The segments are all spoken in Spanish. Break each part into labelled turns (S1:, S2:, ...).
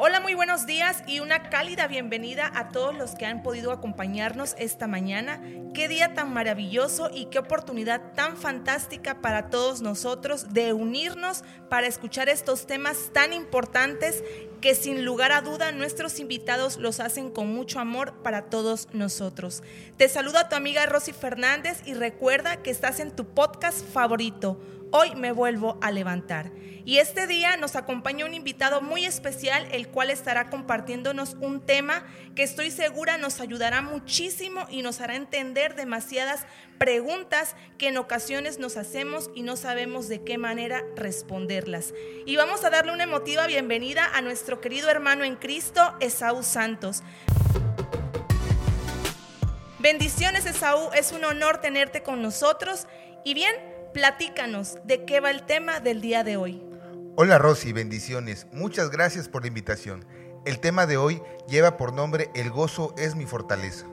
S1: Hola, muy buenos días y una cálida bienvenida a todos los que han podido acompañarnos esta mañana. Qué día tan maravilloso y qué oportunidad tan fantástica para todos nosotros de unirnos para escuchar estos temas tan importantes que sin lugar a duda nuestros invitados los hacen con mucho amor para todos nosotros. Te saluda tu amiga Rosy Fernández y recuerda que estás en tu podcast favorito. Hoy me vuelvo a levantar. Y este día nos acompaña un invitado muy especial, el cual estará compartiéndonos un tema que estoy segura nos ayudará muchísimo y nos hará entender demasiadas preguntas que en ocasiones nos hacemos y no sabemos de qué manera responderlas. Y vamos a darle una emotiva bienvenida a nuestro querido hermano en Cristo, Esaú Santos. Bendiciones Esaú, es un honor tenerte con nosotros. Y bien, platícanos de qué va el tema del día de hoy.
S2: Hola Rosy, bendiciones. Muchas gracias por la invitación. El tema de hoy lleva por nombre El gozo es mi fortaleza.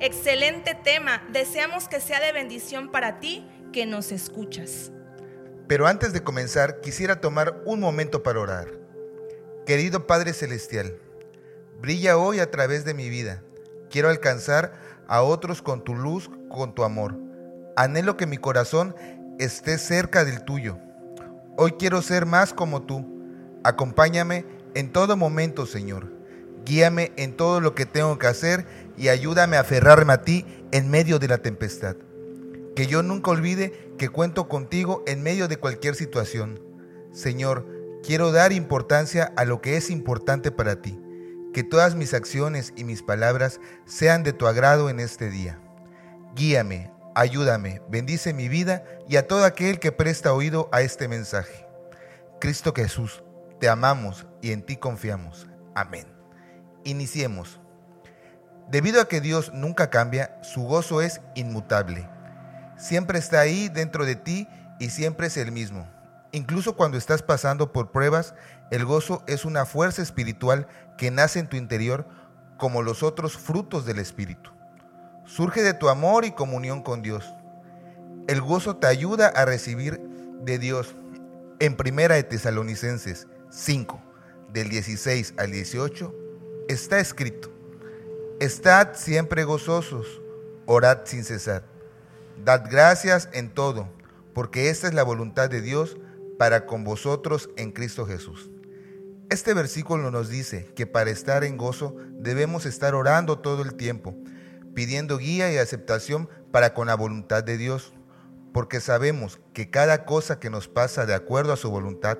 S1: Excelente tema. Deseamos que sea de bendición para ti que nos escuchas.
S2: Pero antes de comenzar, quisiera tomar un momento para orar. Querido Padre Celestial, brilla hoy a través de mi vida. Quiero alcanzar a otros con tu luz, con tu amor. Anhelo que mi corazón esté cerca del tuyo Hoy quiero ser más como tú. Acompáñame en todo momento, Señor. Guíame en todo lo que tengo que hacer y ayúdame a aferrarme a ti en medio de la tempestad. Que yo nunca olvide que cuento contigo en medio de cualquier situación. Señor, quiero dar importancia a lo que es importante para ti. Que todas mis acciones y mis palabras sean de tu agrado en este día. Guíame, Ayúdame, bendice mi vida y a todo aquel que presta oído a este mensaje. Cristo Jesús, te amamos y en ti confiamos. Amén. Iniciemos. Debido a que Dios nunca cambia, su gozo es inmutable. Siempre está ahí dentro de ti y siempre es el mismo. Incluso cuando estás pasando por pruebas, el gozo es una fuerza espiritual que nace en tu interior como los otros frutos del Espíritu surge de tu amor y comunión con Dios. El gozo te ayuda a recibir de Dios. En Primera de Tesalonicenses 5, del 16 al 18, está escrito, Estad siempre gozosos, orad sin cesar. Dad gracias en todo, porque esta es la voluntad de Dios para con vosotros en Cristo Jesús. Este versículo nos dice que para estar en gozo debemos estar orando todo el tiempo, pidiendo guía y aceptación para con la voluntad de Dios, porque sabemos que cada cosa que nos pasa de acuerdo a su voluntad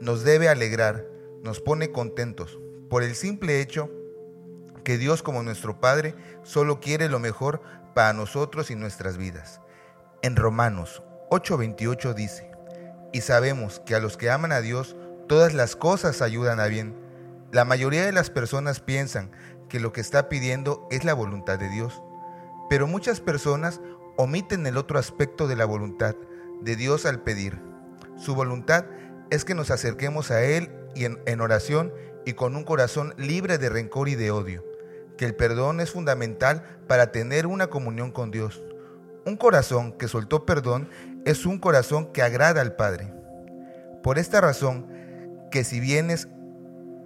S2: nos debe alegrar, nos pone contentos, por el simple hecho que Dios como nuestro Padre solo quiere lo mejor para nosotros y nuestras vidas. En Romanos 8:28 dice, y sabemos que a los que aman a Dios, todas las cosas ayudan a bien. La mayoría de las personas piensan que lo que está pidiendo es la voluntad de Dios. Pero muchas personas omiten el otro aspecto de la voluntad de Dios al pedir. Su voluntad es que nos acerquemos a Él y en, oración y con un corazón libre de rencor y de odio. Que el perdón es fundamental para tener una comunión con Dios. Un corazón que soltó perdón es un corazón que agrada al Padre. Por esta razón, que si vienes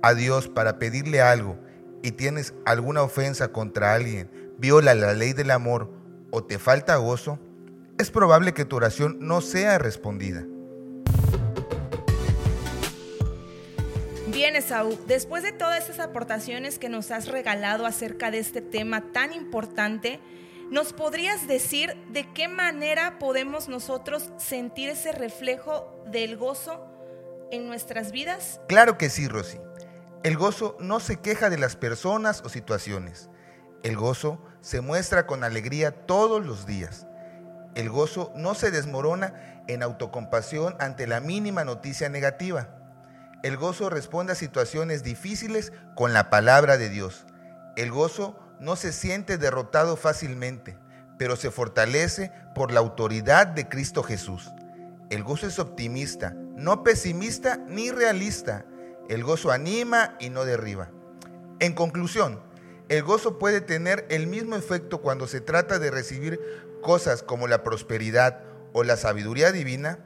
S2: a Dios para pedirle algo y tienes alguna ofensa contra alguien, viola la ley del amor o te falta gozo, es probable que tu oración no sea respondida.
S1: Bien, Esaú, después de todas esas aportaciones que nos has regalado acerca de este tema tan importante, ¿nos podrías decir de qué manera podemos nosotros sentir ese reflejo del gozo en nuestras vidas?
S2: Claro que sí, Rosy. El gozo no se queja de las personas o situaciones. El gozo se muestra con alegría todos los días. El gozo no se desmorona en autocompasión ante la mínima noticia negativa. El gozo responde a situaciones difíciles con la palabra de Dios. El gozo no se siente derrotado fácilmente, pero se fortalece por la autoridad de Cristo Jesús. El gozo es optimista, no pesimista ni realista. El gozo anima y no derriba. En conclusión, el gozo puede tener el mismo efecto cuando se trata de recibir cosas como la prosperidad o la sabiduría divina,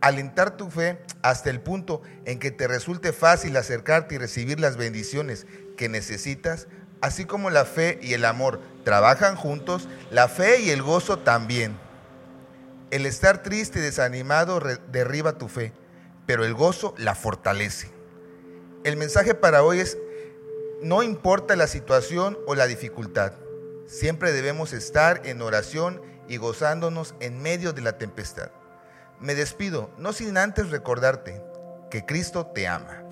S2: alentar tu fe hasta el punto en que te resulte fácil acercarte y recibir las bendiciones que necesitas, así como la fe y el amor trabajan juntos, la fe y el gozo también. El estar triste y desanimado derriba tu fe, pero el gozo la fortalece. El mensaje para hoy es, no importa la situación o la dificultad, siempre debemos estar en oración y gozándonos en medio de la tempestad. Me despido, no sin antes recordarte que Cristo te ama.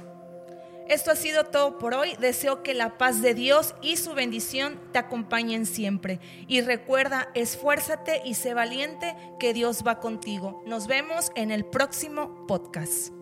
S1: Esto ha sido todo por hoy. Deseo que la paz de Dios y su bendición te acompañen siempre. Y recuerda, esfuérzate y sé valiente que Dios va contigo. Nos vemos en el próximo podcast.